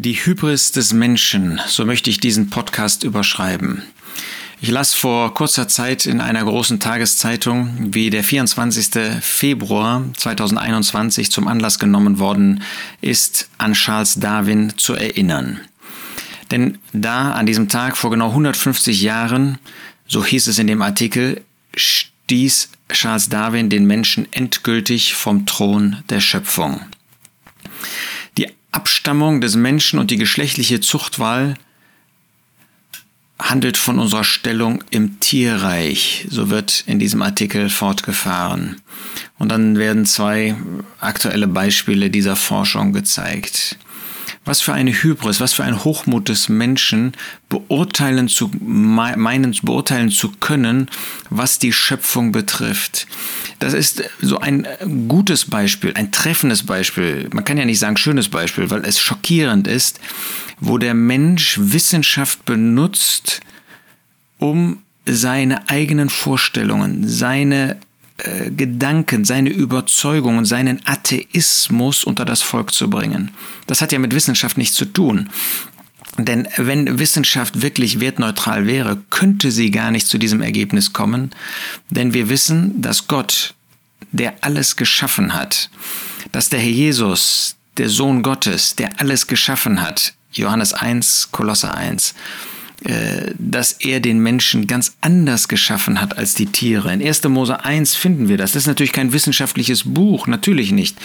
Die Hybris des Menschen, so möchte ich diesen Podcast überschreiben. Ich las vor kurzer Zeit in einer großen Tageszeitung, wie der 24. Februar 2021 zum Anlass genommen worden ist, an Charles Darwin zu erinnern. Denn da, an diesem Tag vor genau 150 Jahren, so hieß es in dem Artikel, stieß Charles Darwin den Menschen endgültig vom Thron der Schöpfung. Abstammung des Menschen und die geschlechtliche Zuchtwahl handelt von unserer Stellung im Tierreich. So wird in diesem Artikel fortgefahren. Und dann werden zwei aktuelle Beispiele dieser Forschung gezeigt. Was für eine Hybris, was für ein Hochmut des Menschen, beurteilen zu, meinen, beurteilen zu können, was die Schöpfung betrifft. Das ist so ein gutes Beispiel, ein treffendes Beispiel. Man kann ja nicht sagen schönes Beispiel, weil es schockierend ist, wo der Mensch Wissenschaft benutzt, um seine eigenen Vorstellungen, seine äh, Gedanken, seine Überzeugungen, seinen Atheismus unter das Volk zu bringen. Das hat ja mit Wissenschaft nichts zu tun. Denn wenn Wissenschaft wirklich wertneutral wäre, könnte sie gar nicht zu diesem Ergebnis kommen. Denn wir wissen, dass Gott, der alles geschaffen hat, dass der Herr Jesus, der Sohn Gottes, der alles geschaffen hat, Johannes 1, Kolosse 1, äh, dass er den Menschen ganz anders geschaffen hat als die Tiere. In 1. Mose 1 finden wir das. Das ist natürlich kein wissenschaftliches Buch, natürlich nicht.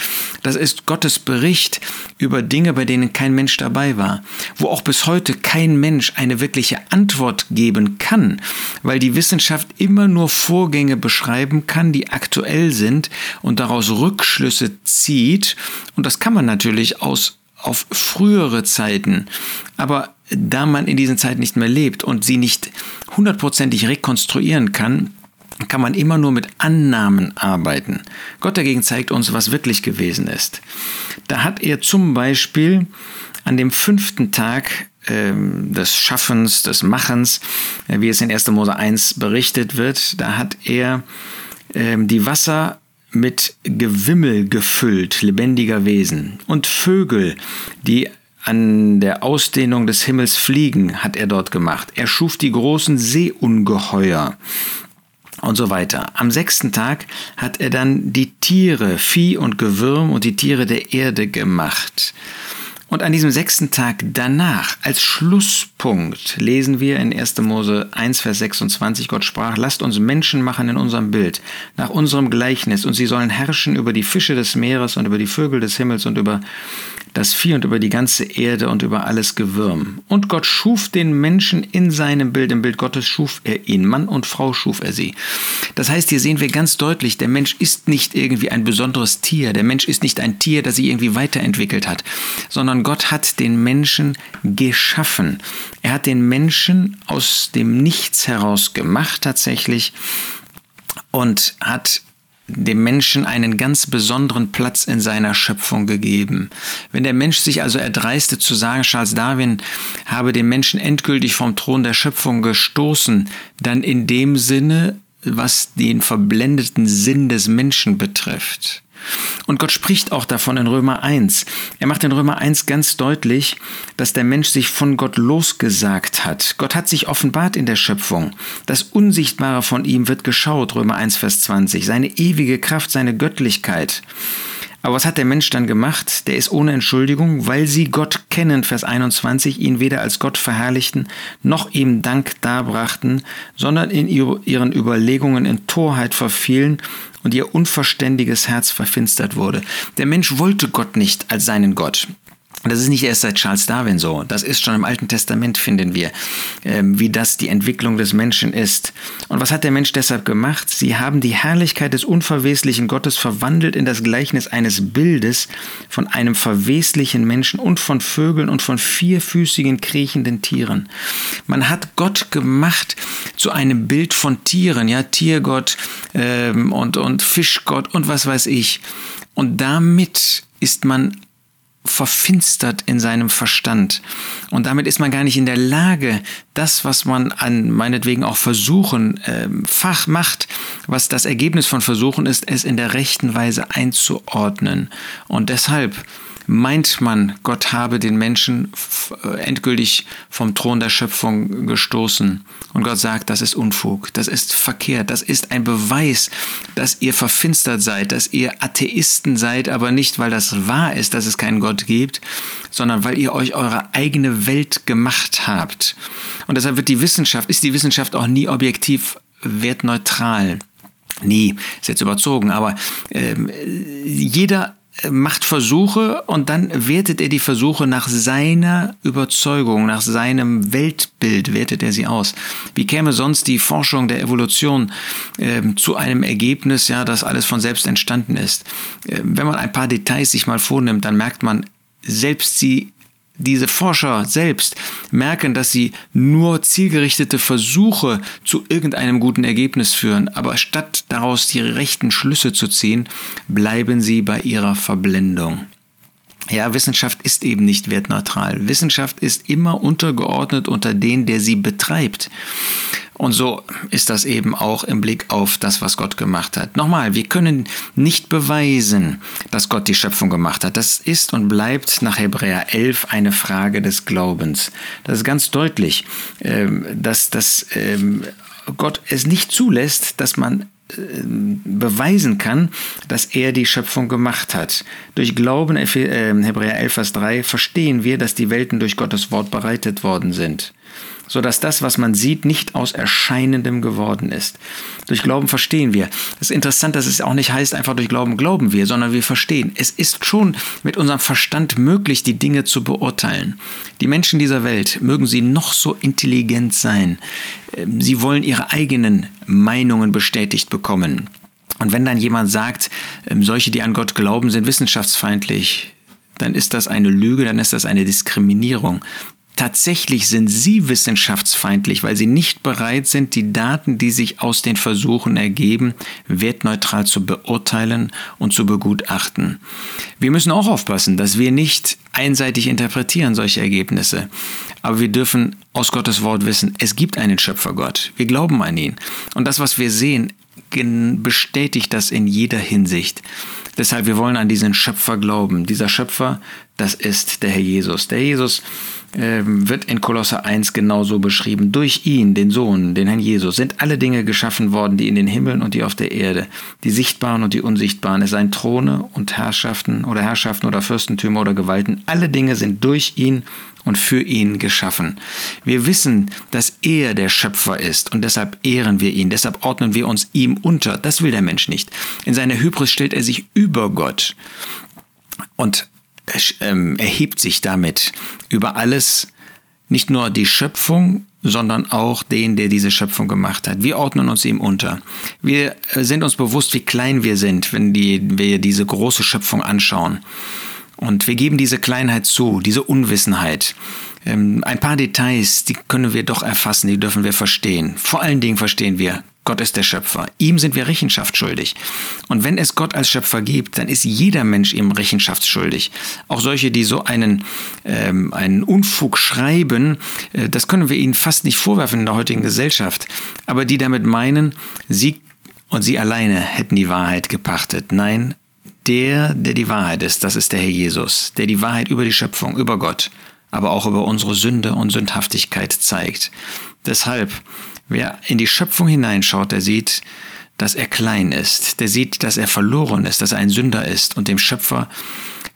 Das ist Gottes Bericht über Dinge, bei denen kein Mensch dabei war, wo auch bis heute kein Mensch eine wirkliche Antwort geben kann, weil die Wissenschaft immer nur Vorgänge beschreiben kann, die aktuell sind und daraus Rückschlüsse zieht. Und das kann man natürlich aus auf frühere Zeiten. Aber da man in diesen Zeiten nicht mehr lebt und sie nicht hundertprozentig rekonstruieren kann, kann man immer nur mit Annahmen arbeiten. Gott dagegen zeigt uns, was wirklich gewesen ist. Da hat er zum Beispiel an dem fünften Tag ähm, des Schaffens, des Machens, äh, wie es in 1. Mose 1 berichtet wird, da hat er ähm, die Wasser mit Gewimmel gefüllt, lebendiger Wesen. Und Vögel, die an der Ausdehnung des Himmels fliegen, hat er dort gemacht. Er schuf die großen Seeungeheuer und so weiter. Am sechsten Tag hat er dann die Tiere, Vieh und Gewürm und die Tiere der Erde gemacht. Und an diesem sechsten Tag danach, als Schlusspunkt, lesen wir in 1. Mose 1, Vers 26, Gott sprach, lasst uns Menschen machen in unserem Bild, nach unserem Gleichnis, und sie sollen herrschen über die Fische des Meeres und über die Vögel des Himmels und über das Vieh und über die ganze Erde und über alles Gewürm. Und Gott schuf den Menschen in seinem Bild, im Bild Gottes schuf er ihn, Mann und Frau schuf er sie. Das heißt, hier sehen wir ganz deutlich, der Mensch ist nicht irgendwie ein besonderes Tier, der Mensch ist nicht ein Tier, das sich irgendwie weiterentwickelt hat, sondern Gott hat den Menschen geschaffen. Er hat den Menschen aus dem Nichts heraus gemacht tatsächlich und hat dem Menschen einen ganz besonderen Platz in seiner Schöpfung gegeben. Wenn der Mensch sich also erdreiste zu sagen, Charles Darwin habe den Menschen endgültig vom Thron der Schöpfung gestoßen, dann in dem Sinne, was den verblendeten Sinn des Menschen betrifft. Und Gott spricht auch davon in Römer 1. Er macht in Römer 1 ganz deutlich, dass der Mensch sich von Gott losgesagt hat. Gott hat sich offenbart in der Schöpfung. Das Unsichtbare von ihm wird geschaut, Römer 1, Vers 20. Seine ewige Kraft, seine Göttlichkeit. Aber was hat der Mensch dann gemacht? Der ist ohne Entschuldigung, weil sie Gott kennen, Vers 21, ihn weder als Gott verherrlichten, noch ihm Dank darbrachten, sondern in ihren Überlegungen in Torheit verfielen und ihr unverständiges Herz verfinstert wurde. Der Mensch wollte Gott nicht als seinen Gott. Das ist nicht erst seit Charles Darwin so. Das ist schon im Alten Testament, finden wir, ähm, wie das die Entwicklung des Menschen ist. Und was hat der Mensch deshalb gemacht? Sie haben die Herrlichkeit des unverweslichen Gottes verwandelt in das Gleichnis eines Bildes von einem verweslichen Menschen und von Vögeln und von vierfüßigen, kriechenden Tieren. Man hat Gott gemacht zu einem Bild von Tieren, ja, Tiergott ähm, und, und Fischgott und was weiß ich. Und damit ist man verfinstert in seinem Verstand. Und damit ist man gar nicht in der Lage, das, was man an meinetwegen auch Versuchen äh, Fach macht, was das Ergebnis von Versuchen ist, es in der rechten Weise einzuordnen. Und deshalb meint man, Gott habe den Menschen äh, endgültig vom Thron der Schöpfung gestoßen. Und Gott sagt, das ist Unfug, das ist verkehrt, das ist ein Beweis, dass ihr verfinstert seid, dass ihr Atheisten seid, aber nicht, weil das wahr ist, dass es keinen Gott gibt, sondern weil ihr euch eure eigene Welt gemacht habt. Und deshalb wird die Wissenschaft, ist die Wissenschaft auch nie objektiv wertneutral. Nie, ist jetzt überzogen, aber äh, jeder macht Versuche und dann wertet er die Versuche nach seiner Überzeugung, nach seinem Weltbild, wertet er sie aus. Wie käme sonst die Forschung der Evolution äh, zu einem Ergebnis, ja, das alles von selbst entstanden ist? Äh, wenn man ein paar Details sich mal vornimmt, dann merkt man, selbst sie diese Forscher selbst merken, dass sie nur zielgerichtete Versuche zu irgendeinem guten Ergebnis führen, aber statt daraus die rechten Schlüsse zu ziehen, bleiben sie bei ihrer Verblendung. Ja, Wissenschaft ist eben nicht wertneutral. Wissenschaft ist immer untergeordnet unter den, der sie betreibt. Und so ist das eben auch im Blick auf das, was Gott gemacht hat. Nochmal, wir können nicht beweisen, dass Gott die Schöpfung gemacht hat. Das ist und bleibt nach Hebräer 11 eine Frage des Glaubens. Das ist ganz deutlich, ähm, dass, dass ähm, Gott es nicht zulässt, dass man ähm, beweisen kann, dass er die Schöpfung gemacht hat. Durch Glauben, Hebräer 11, Vers 3, verstehen wir, dass die Welten durch Gottes Wort bereitet worden sind so dass das, was man sieht, nicht aus Erscheinendem geworden ist. Durch Glauben verstehen wir. Es ist interessant, dass es auch nicht heißt, einfach durch Glauben glauben wir, sondern wir verstehen. Es ist schon mit unserem Verstand möglich, die Dinge zu beurteilen. Die Menschen dieser Welt, mögen sie noch so intelligent sein, ähm, sie wollen ihre eigenen Meinungen bestätigt bekommen. Und wenn dann jemand sagt, ähm, solche, die an Gott glauben, sind wissenschaftsfeindlich, dann ist das eine Lüge, dann ist das eine Diskriminierung. Tatsächlich sind sie wissenschaftsfeindlich, weil sie nicht bereit sind, die Daten, die sich aus den Versuchen ergeben, wertneutral zu beurteilen und zu begutachten. Wir müssen auch aufpassen, dass wir nicht einseitig interpretieren solche Ergebnisse. Aber wir dürfen aus Gottes Wort wissen, es gibt einen Schöpfergott. Wir glauben an ihn. Und das, was wir sehen, bestätigt das in jeder Hinsicht. Deshalb, wir wollen an diesen Schöpfer glauben. Dieser Schöpfer, das ist der Herr Jesus. Der Jesus wird in Kolosse 1 genauso beschrieben. Durch ihn, den Sohn, den Herrn Jesus, sind alle Dinge geschaffen worden, die in den Himmeln und die auf der Erde, die sichtbaren und die unsichtbaren. Es seien Throne und Herrschaften oder Herrschaften oder Fürstentümer oder Gewalten. Alle Dinge sind durch ihn und für ihn geschaffen. Wir wissen, dass er der Schöpfer ist und deshalb ehren wir ihn, deshalb ordnen wir uns ihm unter. Das will der Mensch nicht. In seiner Hybris stellt er sich über Gott und ähm, erhebt sich damit über alles, nicht nur die Schöpfung, sondern auch den, der diese Schöpfung gemacht hat. Wir ordnen uns ihm unter. Wir sind uns bewusst, wie klein wir sind, wenn die, wir diese große Schöpfung anschauen. Und wir geben diese Kleinheit zu, diese Unwissenheit. Ähm, ein paar Details, die können wir doch erfassen, die dürfen wir verstehen. Vor allen Dingen verstehen wir, Gott ist der Schöpfer. Ihm sind wir Rechenschaft schuldig. Und wenn es Gott als Schöpfer gibt, dann ist jeder Mensch ihm rechenschaftsschuldig. Auch solche, die so einen, ähm, einen Unfug schreiben, äh, das können wir ihnen fast nicht vorwerfen in der heutigen Gesellschaft. Aber die damit meinen, sie und sie alleine hätten die Wahrheit gepachtet. Nein, der, der die Wahrheit ist, das ist der Herr Jesus, der die Wahrheit über die Schöpfung, über Gott, aber auch über unsere Sünde und Sündhaftigkeit zeigt. Deshalb, wer in die Schöpfung hineinschaut, der sieht, dass er klein ist, der sieht, dass er verloren ist, dass er ein Sünder ist und dem Schöpfer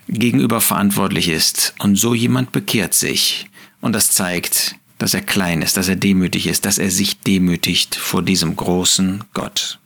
gegenüber verantwortlich ist. Und so jemand bekehrt sich. Und das zeigt, dass er klein ist, dass er demütig ist, dass er sich demütigt vor diesem großen Gott.